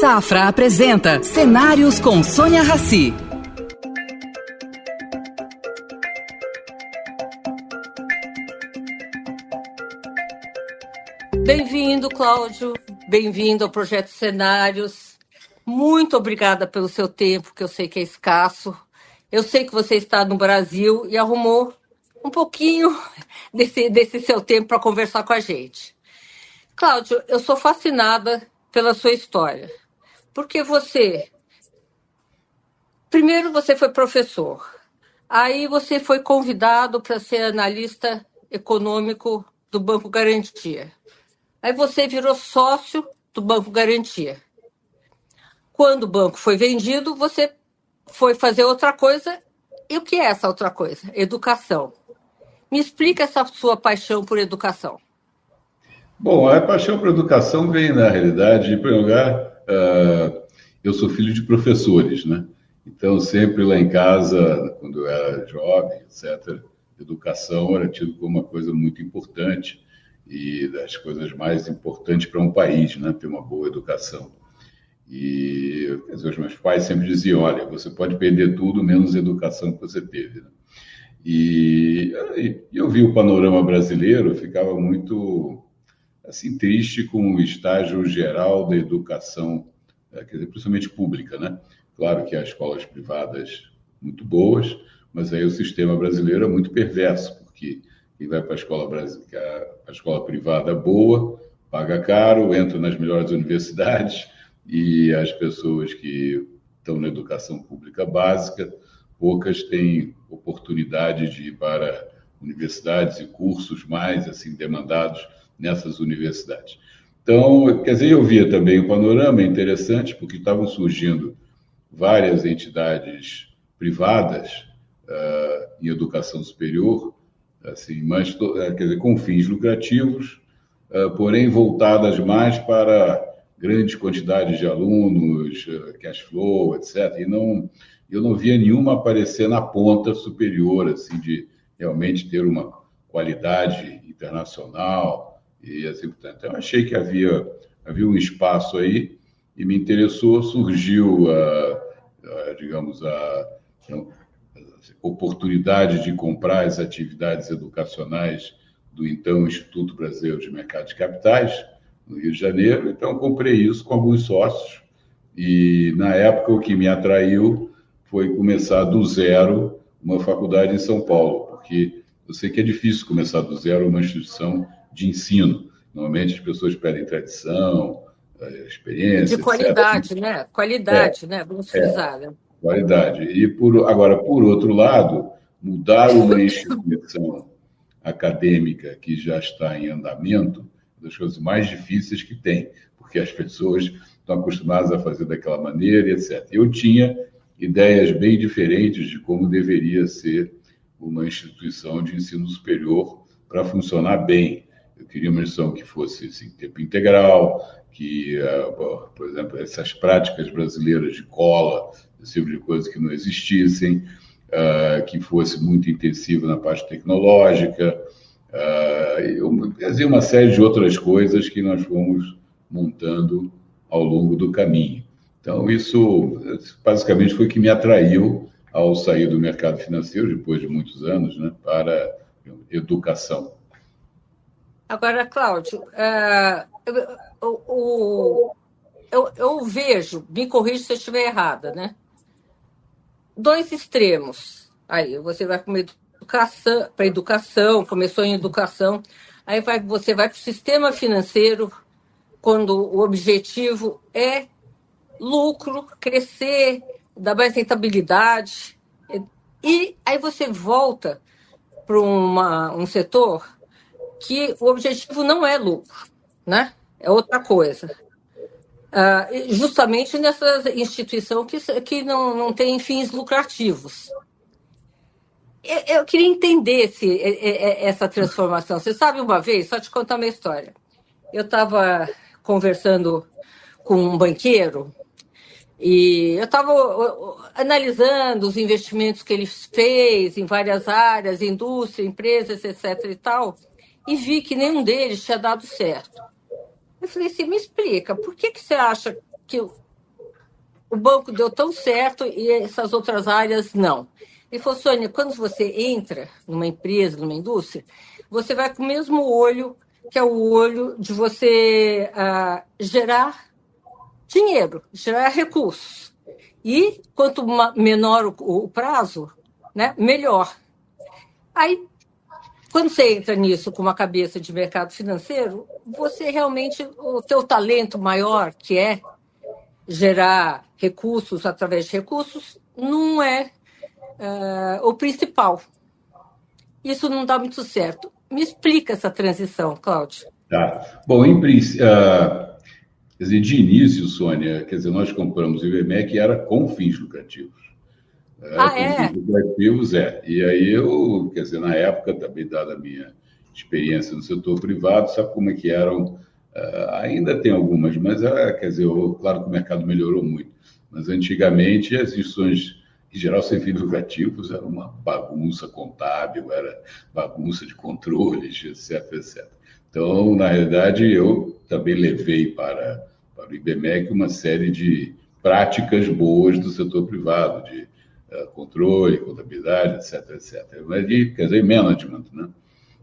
Safra apresenta Cenários com Sônia Rassi. Bem-vindo, Cláudio. Bem-vindo ao Projeto Cenários. Muito obrigada pelo seu tempo, que eu sei que é escasso. Eu sei que você está no Brasil e arrumou um pouquinho desse, desse seu tempo para conversar com a gente. Cláudio, eu sou fascinada pela sua história. Porque você. Primeiro, você foi professor. Aí, você foi convidado para ser analista econômico do Banco Garantia. Aí, você virou sócio do Banco Garantia. Quando o banco foi vendido, você foi fazer outra coisa. E o que é essa outra coisa? Educação. Me explica essa sua paixão por educação. Bom, a paixão por educação vem, na realidade, em primeiro lugar, uh, eu sou filho de professores, né? Então, sempre lá em casa, quando eu era jovem, etc., educação era tido como uma coisa muito importante e das coisas mais importantes para um país, né? Ter uma boa educação. E dizer, os meus pais sempre diziam: olha, você pode perder tudo menos a educação que você teve. Né? E, e eu vi o panorama brasileiro, ficava muito assim triste com o estágio geral da educação, eh, quer dizer, principalmente pública, né? Claro que há escolas privadas muito boas, mas aí o sistema brasileiro é muito perverso, porque quem vai para a escola, a escola privada boa paga caro, entra nas melhores universidades e as pessoas que estão na educação pública básica, poucas têm oportunidade de ir para universidades e cursos mais assim demandados nessas universidades. Então, quer dizer, eu via também o panorama interessante, porque estavam surgindo várias entidades privadas uh, em educação superior, assim, mas, eh, quer dizer, com fins lucrativos, uh, porém voltadas mais para grandes quantidades de alunos, uh, cash flow, etc. E não, eu não via nenhuma aparecer na ponta superior, assim, de realmente ter uma qualidade internacional, e assim portanto. Então, achei que havia, havia um espaço aí e me interessou, surgiu, a, a digamos, a, a oportunidade de comprar as atividades educacionais do então Instituto Brasileiro de Mercado de Capitais, no Rio de Janeiro. Então, comprei isso com alguns sócios e, na época, o que me atraiu foi começar do zero uma faculdade em São Paulo, porque eu sei que é difícil começar do zero uma instituição de ensino. Normalmente as pessoas pedem tradição, eh, experiência. De qualidade, etc. né? Qualidade, é, né? Vamos frisar. É, né? Qualidade. E por, agora, por outro lado, mudar uma instituição acadêmica que já está em andamento é das coisas mais difíceis que tem, porque as pessoas estão acostumadas a fazer daquela maneira, etc. Eu tinha ideias bem diferentes de como deveria ser uma instituição de ensino superior para funcionar bem. Eu queria uma instituição que fosse assim, tempo integral, que, uh, por exemplo, essas práticas brasileiras de cola, esse tipo de coisa que não existissem, uh, que fosse muito intensivo na parte tecnológica, uh, e uma série de outras coisas que nós fomos montando ao longo do caminho. Então, isso basicamente foi o que me atraiu ao sair do mercado financeiro, depois de muitos anos, né, para educação. Agora, Cláudio, uh, eu, eu, eu, vejo, me corrija se eu estiver errada, né? Dois extremos. Aí você vai para educação, para educação, começou em educação, aí vai, você vai para o sistema financeiro, quando o objetivo é lucro, crescer, dar mais rentabilidade. E aí você volta para um setor que o objetivo não é lucro, né? É outra coisa. Uh, justamente nessa instituição que, que não, não tem fins lucrativos. Eu, eu queria entender esse, essa transformação. Você sabe, uma vez, só te contar uma história. Eu estava conversando com um banqueiro e eu estava analisando os investimentos que ele fez em várias áreas, indústria, empresas, etc. e tal e vi que nenhum deles tinha dado certo. Eu falei assim, me explica, por que, que você acha que o banco deu tão certo e essas outras áreas não. Ele falou, Sônia, quando você entra numa empresa, numa indústria, você vai com o mesmo olho que é o olho de você uh, gerar dinheiro, gerar recursos. E quanto menor o, o prazo, né, melhor. Aí, quando você entra nisso com uma cabeça de mercado financeiro, você realmente, o teu talento maior, que é gerar recursos através de recursos, não é uh, o principal. Isso não dá muito certo. Me explica essa transição, Cláudio. Tá. Bom, em princípio, uh, dizer, de início, Sônia, quer dizer, nós compramos o IBMEC era com fins lucrativos. Ah, é? Fins lucrativos, é. E aí eu, quer dizer, na época, também dada a minha experiência no setor privado, sabe como é que eram Uh, ainda tem algumas, mas uh, quer dizer, eu, claro que o mercado melhorou muito. Mas antigamente as instituições, em geral, sem fins lucrativos, era uma bagunça contábil, era bagunça de controles, etc, etc. Então, na realidade, eu também levei para, para o IBMEC uma série de práticas boas do setor privado, de controle, contabilidade, etc, etc. Mas de, quer dizer, management, né?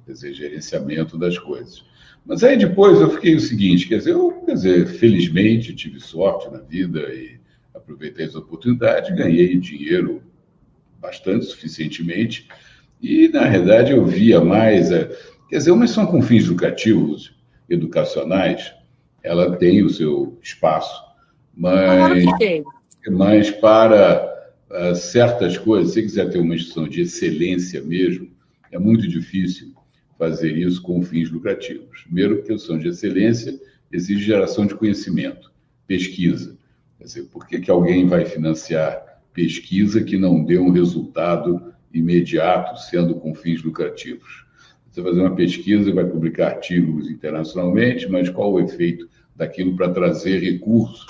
quer dizer, gerenciamento das coisas. Mas aí depois eu fiquei o seguinte, quer dizer, eu, quer dizer, felizmente tive sorte na vida e aproveitei essa oportunidade, ganhei dinheiro bastante, suficientemente, e na realidade eu via mais, é, quer dizer, uma são com fins educativos, educacionais, ela tem o seu espaço, mas, mas para uh, certas coisas, se quiser ter uma instituição de excelência mesmo, é muito difícil fazer isso com fins lucrativos. Primeiro, porque o som de excelência exige geração de conhecimento, pesquisa. Quer dizer, por que, que alguém vai financiar pesquisa que não dê um resultado imediato, sendo com fins lucrativos? Você vai fazer uma pesquisa, vai publicar artigos internacionalmente, mas qual o efeito daquilo para trazer recursos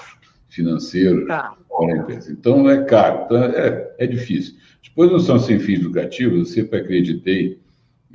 financeiros tá. Empresa? Então, é caro, então é, é difícil. Depois, não são sem fins lucrativos, eu sempre acreditei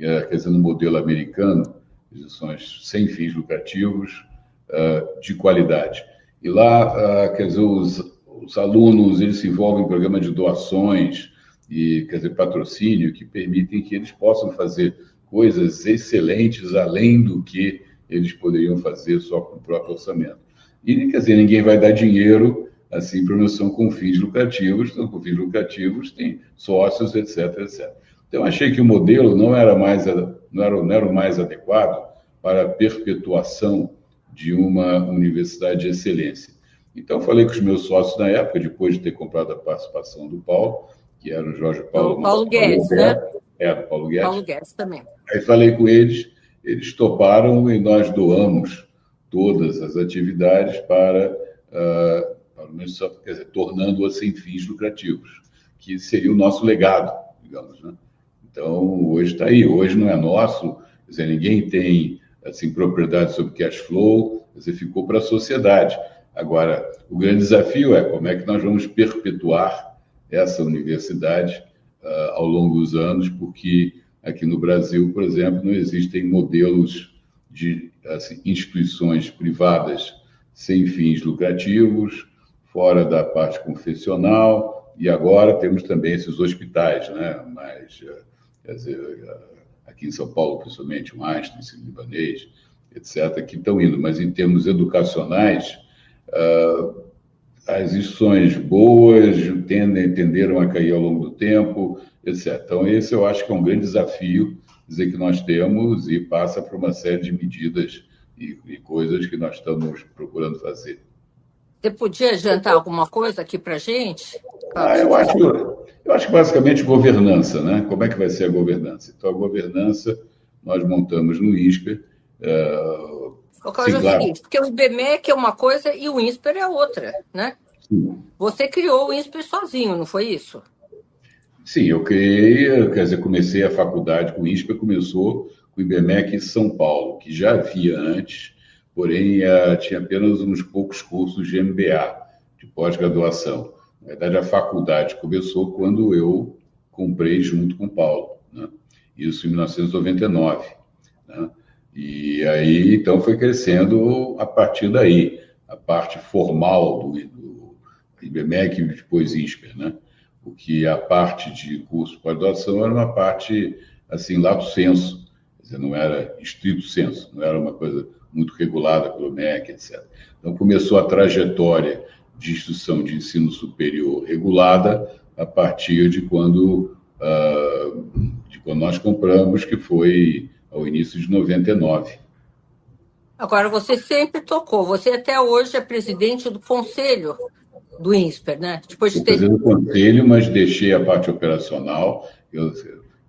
é, quer dizer, no modelo americano, instituições sem fins lucrativos, é, de qualidade. E lá, é, quer dizer, os, os alunos, eles se envolvem em programa de doações e, quer dizer, patrocínio, que permitem que eles possam fazer coisas excelentes além do que eles poderiam fazer só com o próprio orçamento. E, quer dizer, ninguém vai dar dinheiro assim uma com fins lucrativos, então, com fins lucrativos tem sócios, etc, etc. Então, achei que o modelo não era, mais, não era, não era o mais adequado para a perpetuação de uma universidade de excelência. Então, falei com os meus sócios na época, depois de ter comprado a participação do Paulo, que era o Jorge Paulo. O Paulo Guedes, né? Era o Paulo Guedes. Paulo Guedes também. Aí falei com eles, eles toparam e nós doamos todas as atividades para, para quer dizer, tornando-as sem fins lucrativos, que seria o nosso legado, digamos, né? Então, hoje está aí. Hoje não é nosso, quer dizer, ninguém tem assim, propriedade sobre cash flow, quer dizer, ficou para a sociedade. Agora, o grande desafio é como é que nós vamos perpetuar essa universidade uh, ao longo dos anos, porque aqui no Brasil, por exemplo, não existem modelos de assim, instituições privadas sem fins lucrativos, fora da parte confessional, e agora temos também esses hospitais, né? Mas uh, quer dizer, aqui em São Paulo, principalmente, o Einstein, ensino libanês, etc., que estão indo, mas em termos educacionais, uh, as instituições boas tendem, tenderam a cair ao longo do tempo, etc. Então, esse eu acho que é um grande desafio dizer que nós temos e passa por uma série de medidas e, e coisas que nós estamos procurando fazer. Você podia adiantar alguma coisa aqui para a gente? Ah, eu acho, eu acho que basicamente governança, né? Como é que vai ser a governança? Então, a governança nós montamos no INSPER. Uh, o caso é o seguinte, porque o IBMEC é uma coisa e o INSPER é outra, né? Sim. Você criou o INSPER sozinho, não foi isso? Sim, eu criei, quer dizer, comecei a faculdade com o INSPER, começou com o IBMEC em São Paulo, que já havia antes, porém tinha apenas uns poucos cursos de MBA, de pós-graduação. Na verdade, a faculdade começou quando eu comprei junto com o Paulo, né? isso em 1999. Né? E aí, então, foi crescendo a partir daí. A parte formal do, do IBMEC e depois INSPER, né? Porque a parte de curso de pós-graduação era uma parte, assim, lato senso, dizer, não era estrito senso, não era uma coisa muito regulada pelo MEC, etc. Então, começou a trajetória de instituição de ensino superior regulada a partir de quando, uh, de quando nós compramos, que foi ao início de 99. Agora, você sempre tocou, você até hoje é presidente do conselho do INSPER, né? Depois de ter... do conselho, mas deixei a parte operacional. Eu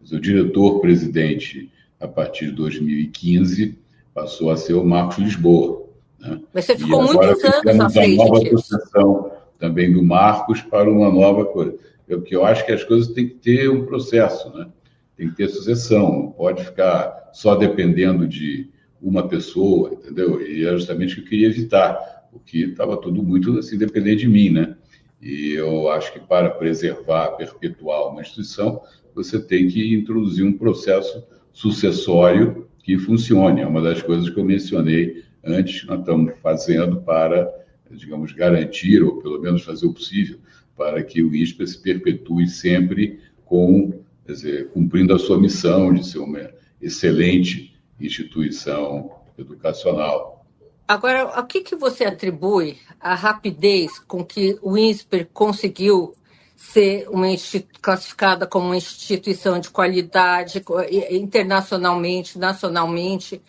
sou diretor-presidente a partir de 2015, passou a ser o Marcos Lisboa. Né? Mas você ficou muitos anos à frente uma nova sucessão também do Marcos para uma nova coisa. Porque eu acho que as coisas têm que ter um processo, né? Tem que ter sucessão, não pode ficar só dependendo de uma pessoa, entendeu? E é justamente o que eu queria evitar, porque estava tudo muito assim dependente de mim, né? E eu acho que para preservar, perpetuar uma instituição, você tem que introduzir um processo sucessório que funcione. É uma das coisas que eu mencionei antes, nós estamos fazendo para, digamos, garantir, ou pelo menos fazer o possível, para que o ISPA se perpetue sempre com, dizer, cumprindo a sua missão de ser uma excelente instituição educacional. Agora, a que, que você atribui a rapidez com que o INSPER conseguiu ser uma classificada como uma instituição de qualidade internacionalmente, nacionalmente.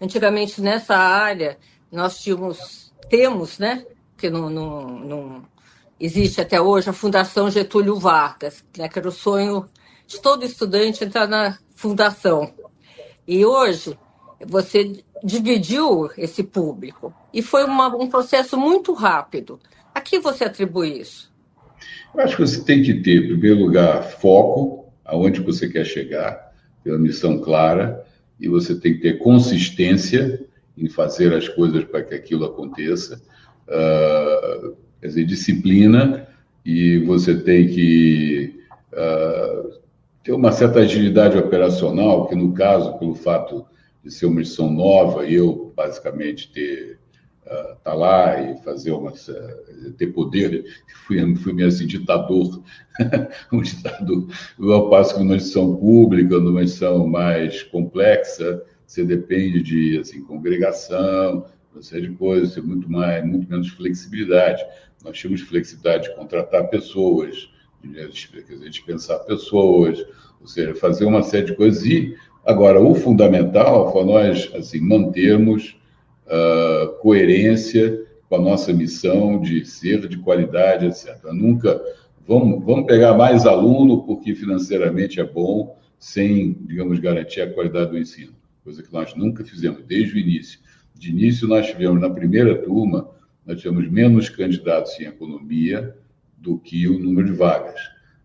Antigamente, nessa área, nós tínhamos, temos, né, que não, não, não existe até hoje, a Fundação Getúlio Vargas, né, que era o sonho de todo estudante entrar na fundação. E hoje, você dividiu esse público. E foi uma, um processo muito rápido. A que você atribui isso? Eu acho que você tem que ter, em primeiro lugar, foco, aonde você quer chegar, ter uma missão clara, e você tem que ter consistência em fazer as coisas para que aquilo aconteça, uh, quer dizer, disciplina, e você tem que uh, ter uma certa agilidade operacional, que no caso, pelo fato de ser uma missão nova, eu basicamente ter estar tá lá e fazer uma ter poder. Fui fui assim ditador um ditador. Ao passo que numa instituição pública numa instituição mais complexa você depende de assim congregação uma série de coisas tem muito mais muito menos flexibilidade. Nós tínhamos flexibilidade de contratar pessoas de dispensar pessoas ou seja fazer uma série de coisas. E agora o fundamental foi nós assim mantermos uh, coerência com a nossa missão de ser de qualidade, etc. Nunca vamos, vamos pegar mais aluno porque financeiramente é bom, sem, digamos, garantir a qualidade do ensino, coisa que nós nunca fizemos desde o início. De início, nós tivemos, na primeira turma, nós tivemos menos candidatos em economia do que o número de vagas.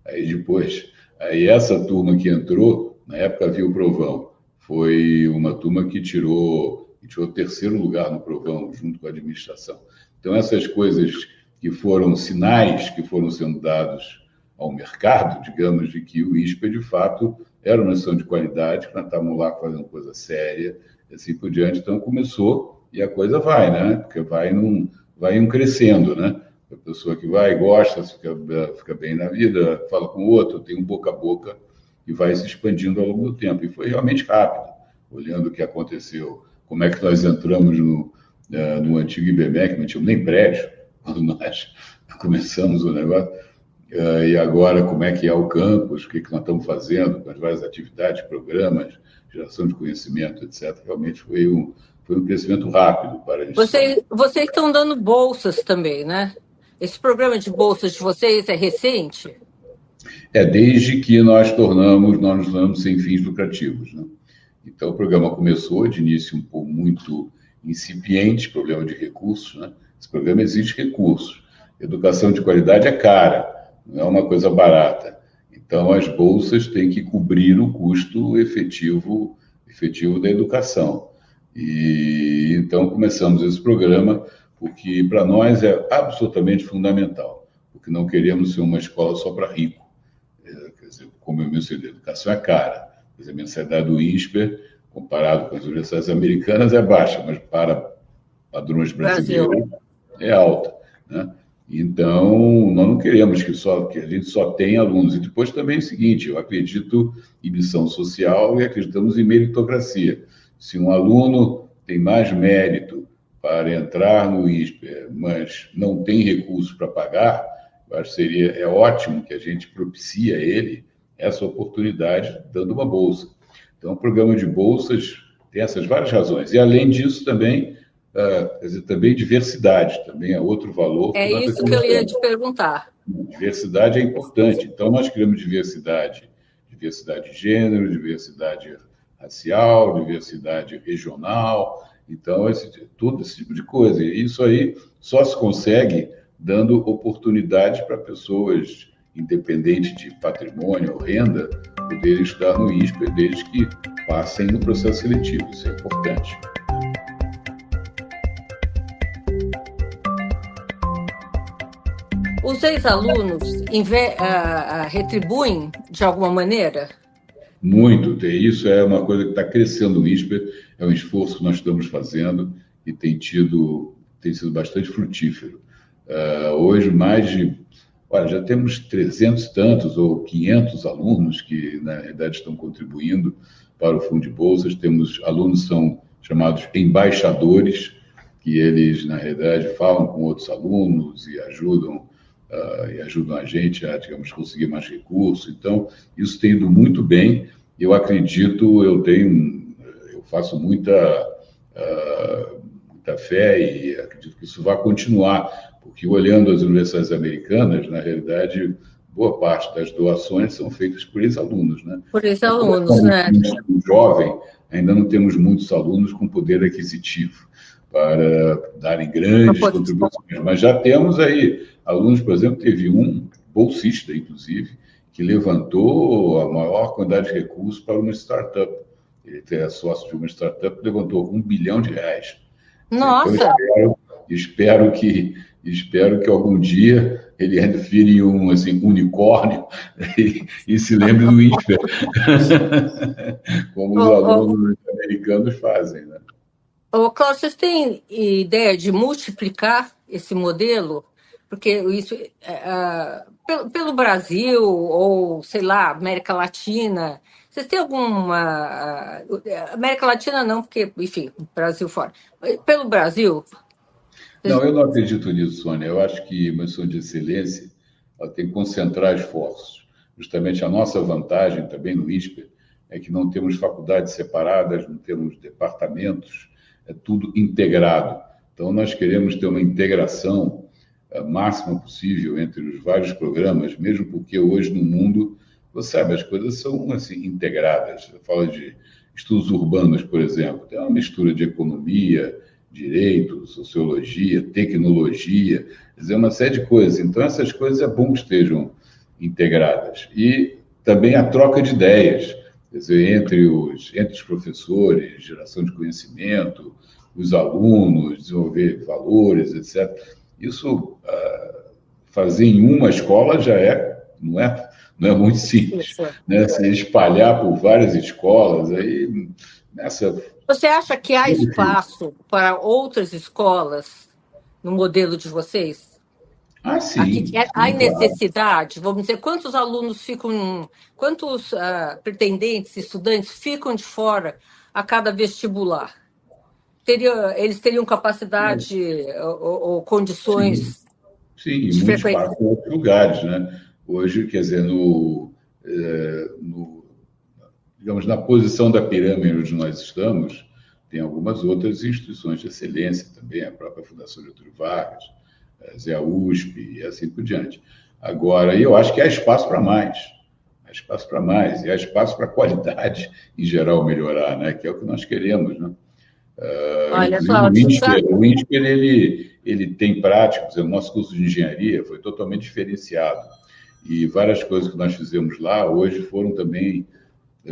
Aí depois, aí essa turma que entrou, na época havia o provão, foi uma turma que tirou e tirou terceiro lugar no provão, junto com a administração. Então, essas coisas que foram sinais que foram sendo dados ao mercado, digamos, de que o ISPA, de fato, era uma instituição de qualidade, que nós estávamos lá fazendo coisa séria, e assim por diante. Então, começou e a coisa vai, né? Porque vai, num, vai um crescendo, né? A pessoa que vai, gosta, fica, fica bem na vida, fala com o outro, tem um boca a boca e vai se expandindo ao longo do tempo. E foi realmente rápido, olhando o que aconteceu como é que nós entramos no, uh, no antigo IBMEC, não tínhamos nem prédio quando nós começamos o negócio, uh, e agora como é que é o campus, o que, que nós estamos fazendo com as várias atividades, programas, geração de conhecimento, etc. Realmente foi um, foi um crescimento rápido para a gente. Vocês, vocês estão dando bolsas também, né? Esse programa de bolsas de vocês é recente? É desde que nós tornamos, nós nos tornamos sem fins lucrativos, né? Então, o programa começou de início um pouco muito incipiente, problema de recursos, né? Esse programa exige recursos. Educação de qualidade é cara, não é uma coisa barata. Então, as bolsas têm que cobrir o custo efetivo, efetivo da educação. E então começamos esse programa porque para nós é absolutamente fundamental, porque não queremos ser uma escola só para rico. É, quer dizer, como eu mencionei, educação é cara a mensalidade do INSPER, comparado com as universidades americanas, é baixa, mas para padrões brasileiros Brasil. é alta. Né? Então, nós não queremos que, só, que a gente só tenha alunos. E depois também é o seguinte: eu acredito em missão social e acreditamos em meritocracia. Se um aluno tem mais mérito para entrar no ISPER, mas não tem recursos para pagar, acho que seria, é ótimo que a gente propicie a ele essa oportunidade dando uma bolsa. Então, o programa de bolsas tem essas várias razões. E, além disso, também, uh, dizer, também diversidade, também é outro valor. É que isso que eu ia te perguntar. Diversidade é importante. Então, nós queremos diversidade, diversidade de gênero, diversidade racial, diversidade regional, então, esse, todo esse tipo de coisa. E isso aí só se consegue dando oportunidade para pessoas independente de patrimônio ou renda, poderem estudar no ISPER desde que passem no processo seletivo. Isso é importante. Os ex-alunos uh, retribuem de alguma maneira? Muito. Isso é uma coisa que está crescendo no ISPER, é um esforço que nós estamos fazendo e tem, tido, tem sido bastante frutífero. Uh, hoje, mais de Olha, já temos 300 tantos ou 500 alunos que, na realidade, estão contribuindo para o Fundo de Bolsas. Temos alunos são chamados embaixadores, que eles, na realidade, falam com outros alunos e ajudam, uh, e ajudam a gente a, digamos, conseguir mais recursos. Então, isso tem ido muito bem. Eu acredito, eu tenho, eu faço muita, uh, muita fé e acredito que isso vai continuar porque olhando as universidades americanas, na realidade, boa parte das doações são feitas por ex-alunos, né? Por ex-alunos, né? Jovem, ainda não temos muitos alunos com poder aquisitivo para darem grandes contribuições, mas já temos aí alunos, por exemplo, teve um bolsista, inclusive, que levantou a maior quantidade de recursos para uma startup. Ele é sócio de uma startup, levantou um bilhão de reais. Nossa! Então, espero, espero que Espero que algum dia ele ainda vire um assim, unicórnio e, e se lembre do INSPER, como os alunos americanos fazem. Né? Ô, Cláudio, vocês têm ideia de multiplicar esse modelo? Porque isso, uh, pelo, pelo, Brasil, ou sei lá, América Latina, vocês têm alguma. Uh, América Latina não, porque, enfim, Brasil fora. Pelo Brasil, não, eu não acredito nisso, Sônia. Eu acho que uma missão de excelência ela tem que concentrar esforços. Justamente a nossa vantagem também no ISPER é que não temos faculdades separadas, não temos departamentos, é tudo integrado. Então, nós queremos ter uma integração eh, máxima possível entre os vários programas, mesmo porque hoje no mundo, você sabe, as coisas são assim integradas. Fala de estudos urbanos, por exemplo, tem uma mistura de economia, direito, sociologia, tecnologia, quer dizer, uma série de coisas. Então, essas coisas é bom que estejam integradas. E também a troca de ideias, quer dizer, entre os, entre os professores, geração de conhecimento, os alunos, desenvolver valores, etc. Isso, uh, fazer em uma escola já é, não é, não é muito simples. Né? Se espalhar por várias escolas, aí nessa você acha que há espaço para outras escolas no modelo de vocês? Ah, sim. Aqui, há necessidade, vamos dizer, quantos alunos ficam, quantos uh, pretendentes, estudantes ficam de fora a cada vestibular? Teria, eles teriam capacidade ou, ou, condições sim. Sim, em muitos outros lugares, né? Hoje, quer dizer, no, eh, no digamos, na posição da pirâmide onde nós estamos, tem algumas outras instituições de excelência também, a própria Fundação Getúlio Vargas, a Zé USP e assim por diante. Agora, eu acho que há espaço para mais. Há espaço para mais. E há espaço para a qualidade, em geral, melhorar, né? que é o que nós queremos. Né? Uh, Olha o INSPER, o INSPER ele, ele tem práticas, o nosso curso de engenharia foi totalmente diferenciado. E várias coisas que nós fizemos lá hoje foram também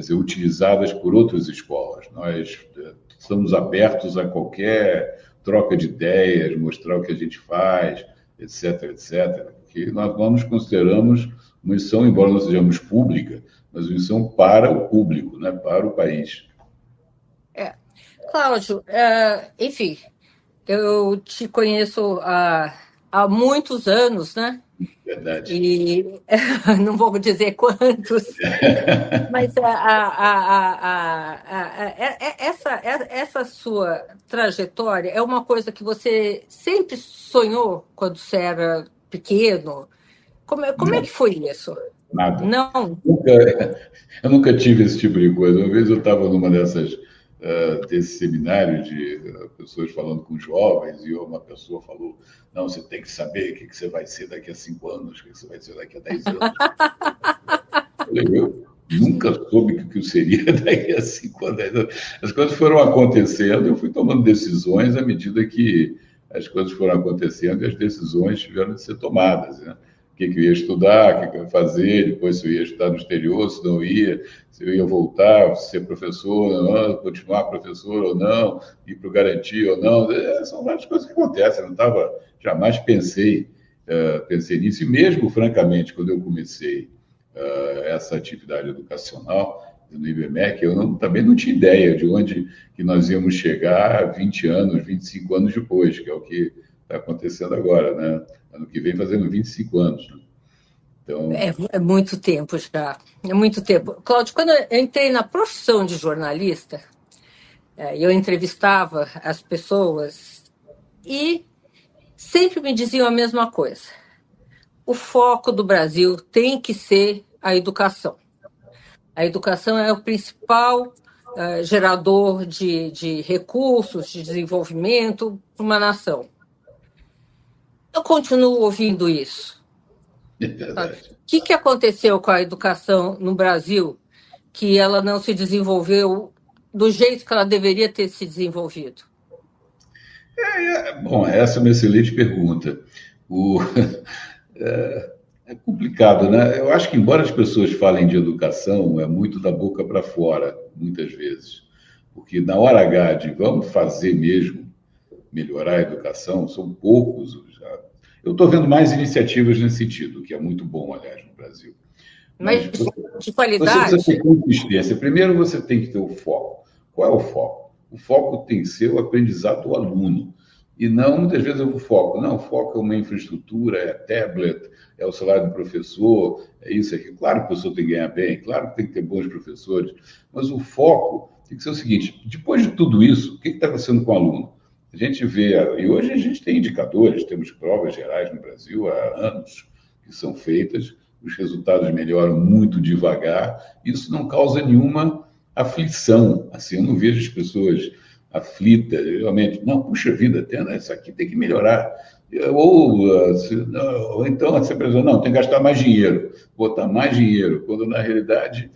dizer, utilizadas por outras escolas. Nós eh, estamos abertos a qualquer troca de ideias, mostrar o que a gente faz, etc, etc. Que nós, nós nos consideramos uma missão, embora não sejamos pública, mas uma missão para o público, né, para o país. É. Cláudio, é, enfim, eu te conheço há há muitos anos, né? Verdade. E não vou dizer quantos, mas a, a, a, essa, essa sua trajetória é uma coisa que você sempre sonhou quando você era pequeno? Como, como é que foi isso? Nada. Não. Nunca, eu nunca tive esse tipo de coisa. Uma vez eu estava numa dessas uh, desse seminário de uh, pessoas falando com jovens e uma pessoa falou: não, você tem que saber o que, você vai ser daqui a cinco anos, o que, você vai ser daqui a dez anos. eu, nunca soube o que eu seria daqui a cinco anos. As coisas foram acontecendo, eu fui tomando decisões à medida que as coisas foram acontecendo e as decisões tiveram de ser tomadas. Né? O que, que eu ia estudar, o que, que eu ia fazer, depois se eu ia estudar no exterior, se não ia, se eu ia voltar, ser professor ou não, continuar professor ou não, ir para o garantia ou não. É, são várias coisas que acontecem. Eu não estava, jamais pensei, uh, pensei nisso. E mesmo, francamente, quando eu comecei uh, essa atividade educacional no IBMEC, eu não, também não tinha ideia de onde que nós íamos chegar 20 anos, 25 anos depois, que é o que está acontecendo agora, né? Ano que vem fazendo 25 anos. Né? Então... É, é, muito tempo já, é muito tempo. Cláudio, quando eu entrei na profissão de jornalista, é, eu entrevistava as pessoas e sempre me diziam a mesma coisa. O foco do Brasil tem que ser a educação. A educação é o principal uh, gerador de, de recursos, de desenvolvimento para uma nação. Eu continuo ouvindo isso. É o que, que aconteceu com a educação no Brasil que ela não se desenvolveu do jeito que ela deveria ter se desenvolvido? É, é, bom, essa é uma excelente pergunta. O, é, é, complicado, né? Eu acho que, embora as pessoas falem de educação, é muito da boca para fora, muitas vezes. Porque na hora H de vamos fazer mesmo, melhorar a educação, são poucos eu estou vendo mais iniciativas nesse sentido, que é muito bom, aliás, no Brasil. Mas, Mas de qualidade. Você precisa ter consistência. Primeiro, você tem que ter o foco. Qual é o foco? O foco tem que ser o aprendizado do aluno. E não, muitas vezes, o foco. Não, o foco é uma infraestrutura, é tablet, é o salário do professor, é isso aqui. Claro que o professor tem que ganhar bem, claro que tem que ter bons professores, mas o foco tem que ser o seguinte: depois de tudo isso, o que está acontecendo com o aluno? A gente vê, e hoje a gente tem indicadores, temos provas gerais no Brasil há anos que são feitas, os resultados melhoram muito devagar, isso não causa nenhuma aflição. Assim, eu não vejo as pessoas aflitas, realmente, não, puxa vida, até, né, isso aqui tem que melhorar. Ou, ou então a empresa, não, tem que gastar mais dinheiro, botar mais dinheiro, quando na realidade,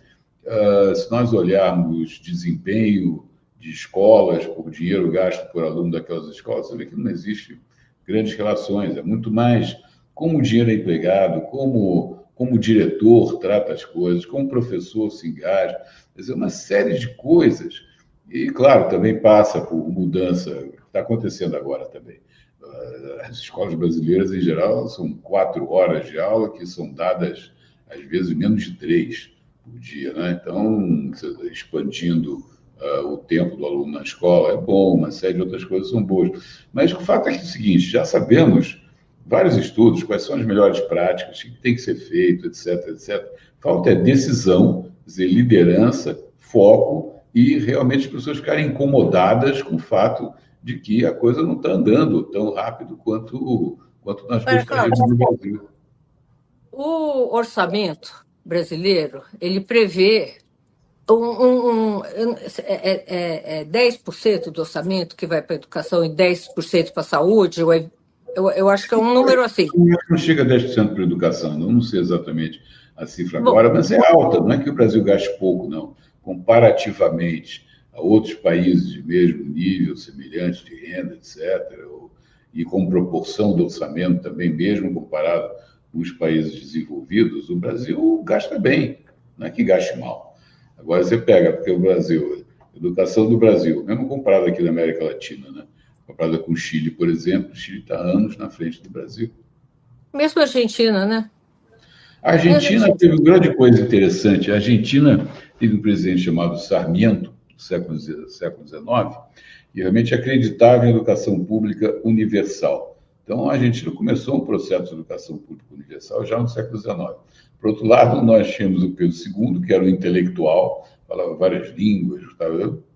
uh, se nós olharmos desempenho de escolas, por dinheiro gasto por aluno daquelas escolas, você vê que não existe grandes relações. É muito mais como o dinheiro é empregado, como, como o diretor trata as coisas, como o professor se engaja. Quer dizer, uma série de coisas. E, claro, também passa por mudança, que está acontecendo agora também. As escolas brasileiras, em geral, são quatro horas de aula que são dadas, às vezes, menos de três por dia. Né? Então, expandindo o tempo do aluno na escola é bom, uma série de outras coisas são boas. Mas o fato é que é o seguinte, já sabemos vários estudos, quais são as melhores práticas, o que tem que ser feito, etc, etc. Falta é decisão, dizer, liderança, foco e realmente as pessoas ficarem incomodadas com o fato de que a coisa não está andando tão rápido quanto, quanto nós gostaríamos no Brasil. O orçamento brasileiro, ele prevê um, um, é, é, é 10% do orçamento que vai para a educação e 10% para a saúde, eu, eu, eu, acho que é um número assim. Não chega a 10% para a educação, não, não sei exatamente a cifra agora, Bom, mas é alta, não é que o Brasil gaste pouco, não. Comparativamente a outros países de mesmo nível, semelhante de renda, etc., e com proporção do orçamento também, mesmo comparado com os países desenvolvidos, o Brasil gasta bem, não é que gaste mal. Agora você pega, porque o Brasil, educação do Brasil, mesmo comparado aqui na América Latina, né? comparada com o Chile, por exemplo, o Chile está anos na frente do Brasil. Mesmo a Argentina, né? A Argentina teve uma grande coisa interessante. A Argentina teve um presidente chamado Sarmiento, do século, século XIX, e realmente acreditava em educação pública universal. Então, a Argentina começou um processo de educação pública universal já no século XIX. Por outro lado, nós tínhamos o Pedro II, que era um intelectual, falava várias línguas,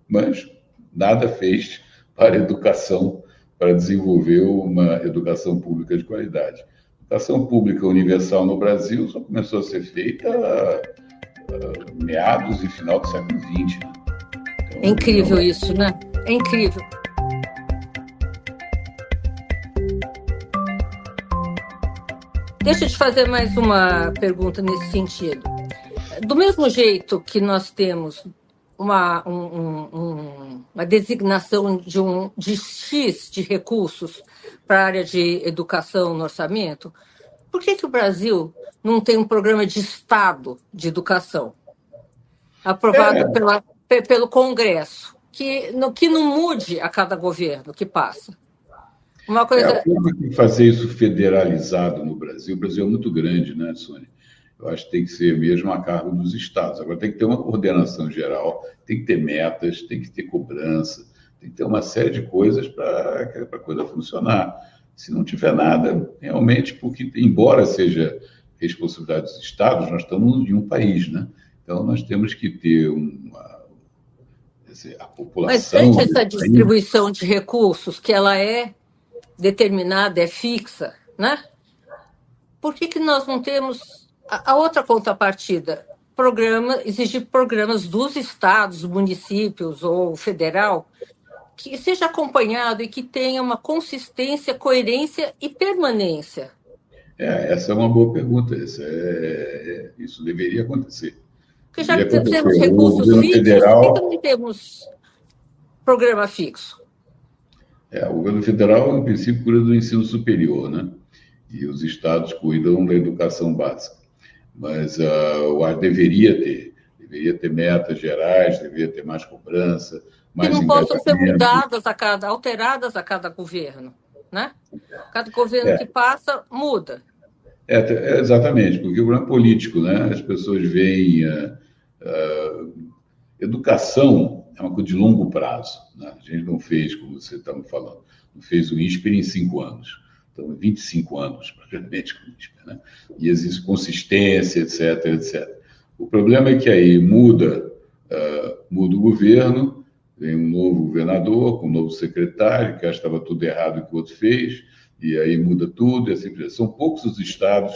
mas nada fez para a educação, para desenvolver uma educação pública de qualidade. A educação pública universal no Brasil só começou a ser feita uh, meados e final do século XX. Então, é incrível então, isso, né? É incrível. Deixa eu te fazer mais uma pergunta nesse sentido. Do mesmo jeito que nós temos uma, um, um, uma designação de, um, de X de recursos para a área de educação no orçamento, por que, que o Brasil não tem um programa de Estado de educação aprovado é. pela, pelo Congresso, que, no, que não mude a cada governo que passa? Uma coisa... É, forma de fazer isso federalizado no Brasil, o Brasil é muito grande, né, Sônia? Eu acho que tem que ser mesmo a cargo dos estados. Agora tem que ter uma coordenação geral, tem que ter metas, tem que ter cobrança, tem que ter uma série de coisas para a coisa funcionar. Se não tiver nada, realmente, porque, embora seja responsabilidade dos estados, nós estamos em um país, né? Então, nós temos que ter uma, dizer, a população... Mas essa distribuição de recursos, que ela é determinada, é fixa, né? Por que, que nós não temos a, a outra contrapartida? Programa, exigir programas dos estados, municípios ou federal que seja acompanhado e que tenha uma consistência, coerência e permanência. É, essa é uma boa pergunta. Isso, é, é, isso deveria acontecer. Porque já que temos recursos fixos, federal... por que não temos programa fixo? É, o governo federal, no princípio, cuida do ensino superior, né? E os estados cuidam da educação básica. Mas uh, o ar deveria ter, deveria ter metas gerais, deveria ter mais cobrança, mais que não possam ser mudadas a cada, alteradas a cada governo, né? Cada governo é. que passa muda. É, é, exatamente, porque o problema é político, né? As pessoas veem uh, uh, educação é uma coisa de longo prazo. Né? A gente não fez, como você está me falando, não fez o INSPER em cinco anos. Então, 25 anos, praticamente, com o INSPER. Né? E existe consistência, etc, etc. O problema é que aí muda, uh, muda o governo, vem um novo governador, com um novo secretário, que acha que estava tudo errado que o outro fez, e aí muda tudo, e assim São poucos os estados,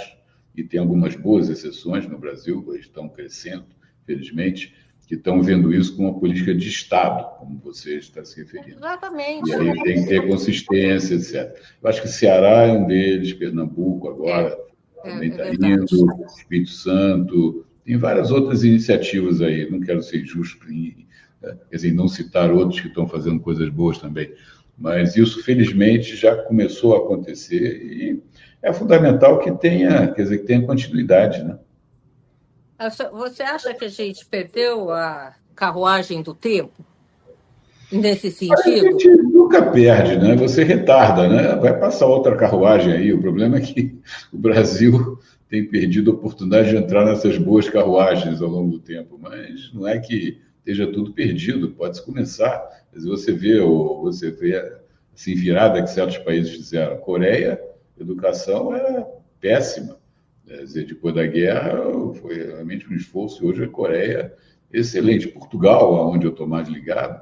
e tem algumas boas exceções no Brasil, estão crescendo, felizmente, que estão vendo isso como uma política de Estado, como você está se referindo. Exatamente. E aí tem que ter consistência, etc. Eu acho que Ceará é um deles, Pernambuco agora é, também está é, é indo, Espírito Santo, tem várias outras iniciativas aí, não quero ser justo, né, quer dizer, não citar outros que estão fazendo coisas boas também, mas isso felizmente já começou a acontecer e é fundamental que tenha, quer dizer, que tenha continuidade, né? Você acha que a gente perdeu a carruagem do tempo? Nesse sentido? A gente nunca perde, né? Você retarda, né? Vai passar outra carruagem aí. O problema é que o Brasil tem perdido a oportunidade de entrar nessas boas carruagens ao longo do tempo, mas não é que esteja tudo perdido, pode-se começar. Mas você vê, você vê assim, virada que certos países fizeram. Coreia, educação é péssima. Quer dizer, depois da guerra, foi realmente um esforço. Hoje a Coreia, excelente. Portugal, onde eu estou mais ligado,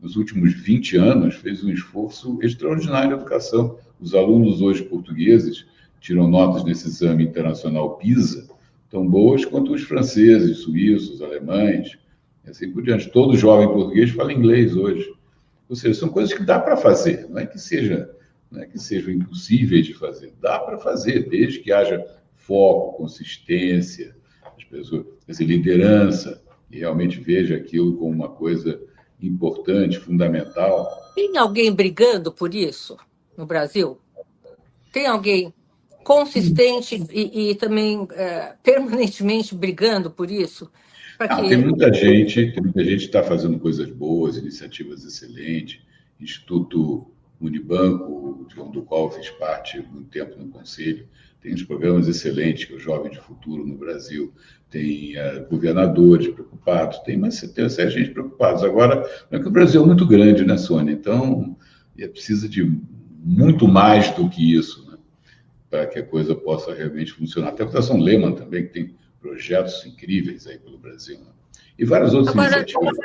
nos últimos 20 anos, fez um esforço extraordinário na educação. Os alunos hoje portugueses tiram notas nesse exame internacional PISA tão boas quanto os franceses, suíços, alemães, e assim por diante. Todo jovem português fala inglês hoje. Ou seja, são coisas que dá para fazer, não é que seja não é que sejam impossíveis de fazer, dá para fazer, desde que haja foco, consistência, as pessoas, dizer, liderança, e realmente veja aquilo como uma coisa importante, fundamental. Tem alguém brigando por isso no Brasil? Tem alguém consistente e, e também é, permanentemente brigando por isso? Ah, que... Tem muita gente, tem muita gente está fazendo coisas boas, iniciativas excelentes, Instituto Unibanco, do qual fiz parte muito tempo no conselho, tem uns programas excelentes, que o Jovem de Futuro no Brasil, tem uh, governadores preocupados, tem uma tem série de gente preocupados. Agora, é que o Brasil é muito grande, né, Sônia? Então, é precisa de muito mais do que isso, né? para que a coisa possa realmente funcionar. Até a Fundação Lehman também, que tem projetos incríveis aí pelo Brasil. Né? E várias outras agora, iniciativas.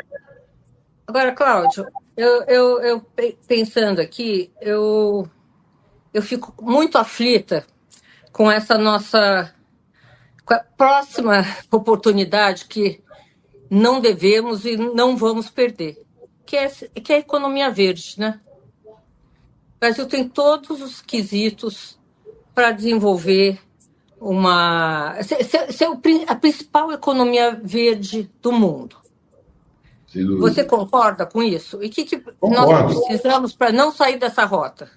Agora, Cláudio, eu, eu, eu pensando aqui, eu, eu fico muito aflita com essa nossa com a próxima oportunidade que não devemos e não vamos perder, que é, que é a economia verde, né? O Brasil tem todos os quesitos para desenvolver uma ser, ser, a principal economia verde do mundo. Você concorda com isso? E o que, que nós precisamos para não sair dessa rota?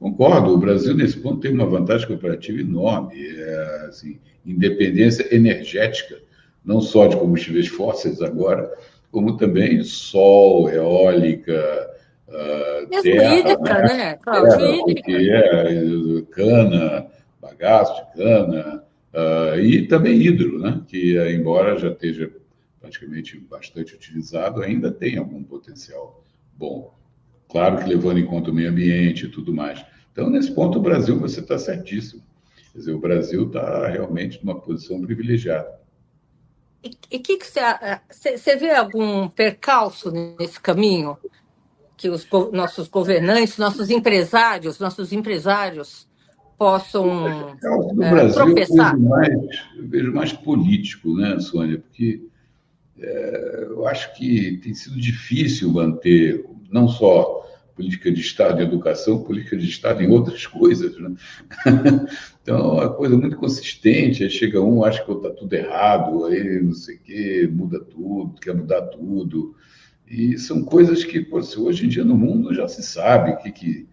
Concordo. O Brasil, nesse ponto, tem uma vantagem comparativa enorme. É, assim, independência energética, não só de combustíveis fósseis agora, como também sol, eólica, uh, terra, hídrica, né? né? Claro, porque é cana, bagaço de cana, uh, e também hidro, né? que, embora já esteja praticamente bastante utilizado, ainda tem algum potencial bom. Claro que levando em conta o meio ambiente e tudo mais. Então, nesse ponto, o Brasil, você está certíssimo. Quer dizer, o Brasil está realmente numa posição privilegiada. E o que, que você, você vê algum percalço nesse caminho que os nossos governantes, nossos empresários, nossos empresários possam no é, Brasil, tropeçar? Eu vejo, mais, eu vejo mais político, né, Sônia? Porque é, eu acho que tem sido difícil manter não só política de Estado em educação, política de Estado em outras coisas. Né? Então, é uma coisa muito consistente. Aí chega um, acha que está tudo errado, aí não sei o quê, muda tudo, quer mudar tudo. E são coisas que, pô, hoje em dia no mundo já se sabe o que, que,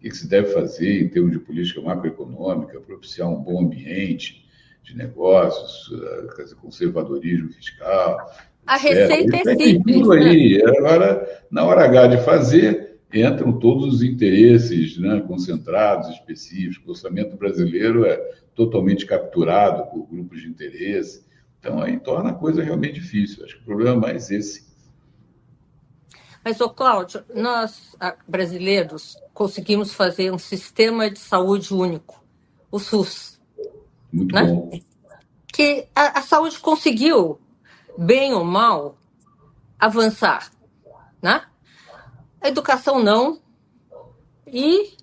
que, se deve fazer em termos de política macroeconômica, propiciar um bom ambiente de negócios, eh, dizer, conservadorismo fiscal. A etc. receita é simples. Tudo aí. Né? Agora, na hora H de fazer, entram todos os interesses né, concentrados, específicos. O orçamento brasileiro é totalmente capturado por grupos de interesse. Então, aí torna a coisa realmente difícil. Acho que o problema é mais esse. Mas, ô Cláudio, nós, brasileiros, conseguimos fazer um sistema de saúde único, o SUS. Muito né? bom. Que a, a saúde conseguiu, bem ou mal, avançar, né? A educação não. E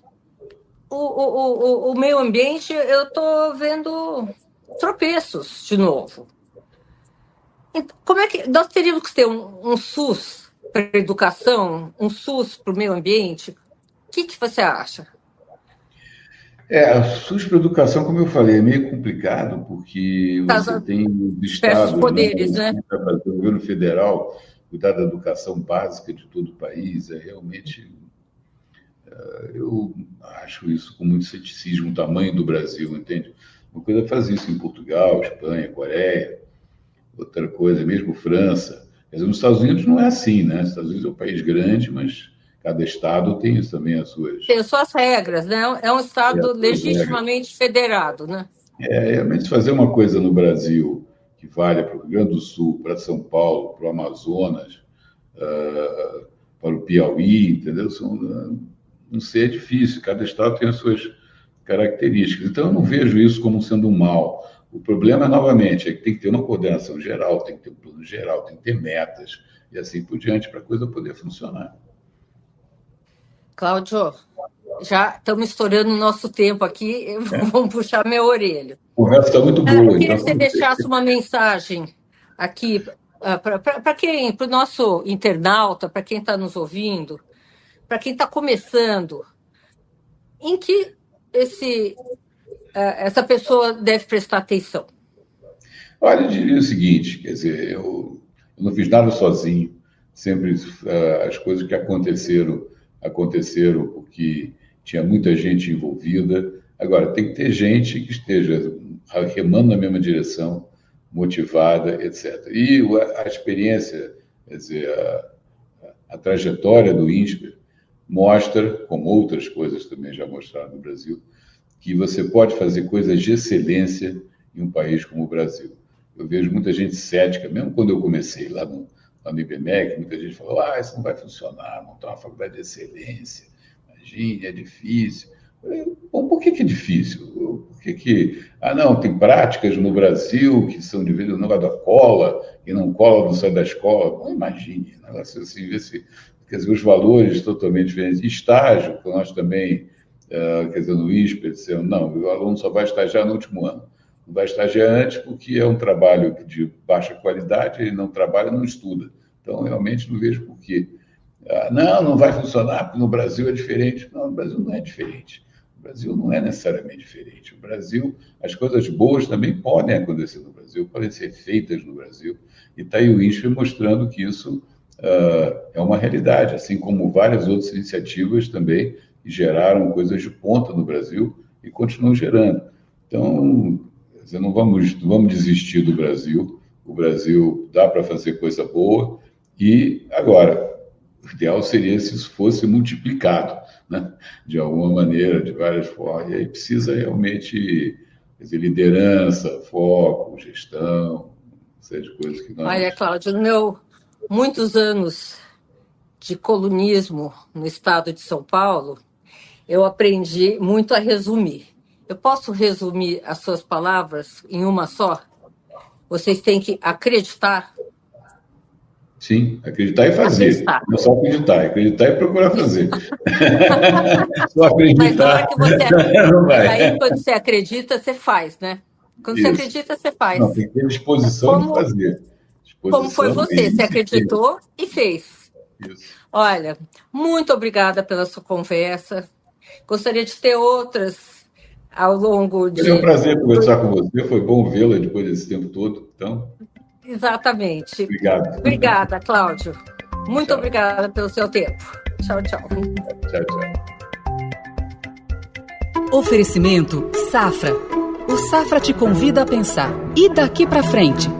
o, o, o, o meio ambiente, eu estou vendo tropeços de novo. Então, como é que nós teríamos que ter um, um SUS para a educação, um SUS para o meio ambiente? O que, que você acha? É, SUS para educação, como eu falei, é meio complicado, porque você tem os estados, poderes, né? né? O governo federal cuidar da educação básica de todo o país, é realmente. É, eu acho isso com muito ceticismo, o tamanho do Brasil, entende? Uma coisa é fazer isso em Portugal, Espanha, Coreia, outra coisa, mesmo França. Mas nos Estados Unidos não é assim, né? Os Estados Unidos é um país grande, mas cada estado tem isso também as suas. Tem suas regras, né? É um estado é, legitimamente regras. federado, né? É, realmente fazer uma coisa no Brasil que vale para o Rio Grande do Sul, para São Paulo, para o Amazonas, uh, para o Piauí, entendeu? São, uh, não sei, é difícil, cada estado tem as suas características. Então, eu não vejo isso como sendo um mal. O problema, novamente, é que tem que ter uma coordenação geral, tem que ter um plano geral, tem que ter metas e assim por diante para a coisa poder funcionar. Cláudio, já estamos estourando o nosso tempo aqui, é. vamos puxar minha orelha. O resto está muito bom. Eu queria que você deixasse uma mensagem aqui ah, para quem, para o nosso internauta, para quem está nos ouvindo, para quem está começando, em que esse, uh, essa pessoa deve prestar atenção? Olha, eu diria o seguinte, quer dizer, eu, eu não fiz nada sozinho, sempre uh, as coisas que aconteceram aconteceram porque tinha muita gente envolvida. Agora, tem que ter gente que esteja remando na mesma direção, motivada, etc. E a experiência, quer dizer, a, a trajetória do INSPER mostra, como outras coisas também já mostraram no Brasil, que você pode fazer coisas de excelência em um país como o Brasil. Eu vejo muita gente cética, mesmo quando eu comecei lá no, lá no IBMEC, muita gente falou, ah, isso não vai funcionar, montar uma faculdade de excelência, imagine, é difícil. Bom, por que, que é difícil? Por que, que. Ah, não, tem práticas no Brasil que são de vez negócio da cola, e não cola, não sai da escola. Bom, imagine, assim, vê se. Quer dizer, os valores totalmente diferentes. Estágio, que nós também, uh, quer dizer, no ISPE, disseram, não, o aluno só vai estagiar no último ano. Não vai estagiar antes porque é um trabalho de baixa qualidade, ele não trabalha, não estuda. Então, realmente não vejo por quê. Ah, não, não vai funcionar, porque no Brasil é diferente. Não, no Brasil não é diferente. O Brasil não é necessariamente diferente. O Brasil, as coisas boas também podem acontecer no Brasil, podem ser feitas no Brasil. E está aí o INSPE mostrando que isso uh, é uma realidade, assim como várias outras iniciativas também geraram coisas de ponta no Brasil e continuam gerando. Então, não vamos, não vamos desistir do Brasil. O Brasil dá para fazer coisa boa. E agora, ideal seria se isso fosse multiplicado, né? de alguma maneira, de várias formas. E aí precisa realmente dizer, liderança, foco, gestão, seja coisas que nós. Olha, Cláudio, meu muitos anos de colunismo no estado de São Paulo, eu aprendi muito a resumir. Eu posso resumir as suas palavras em uma só? Vocês têm que acreditar Sim, acreditar e fazer. Acreditar. Não só acreditar, acreditar e procurar fazer. só acreditar. Mas você, não vai. Aí, quando você acredita, você faz, né? Quando Isso. você acredita, você faz. Não, tem que ter disposição como, de fazer. Disposição como foi você? Você acreditou e fez. Isso. Olha, muito obrigada pela sua conversa. Gostaria de ter outras ao longo de. Foi um prazer conversar com você, foi bom vê-la depois desse tempo todo. Então, Exatamente. Obrigado. Obrigada, Cláudio. Muito tchau. obrigada pelo seu tempo. Tchau, tchau. Tchau, tchau. Oferecimento Safra. O Safra te convida a pensar. E daqui para frente?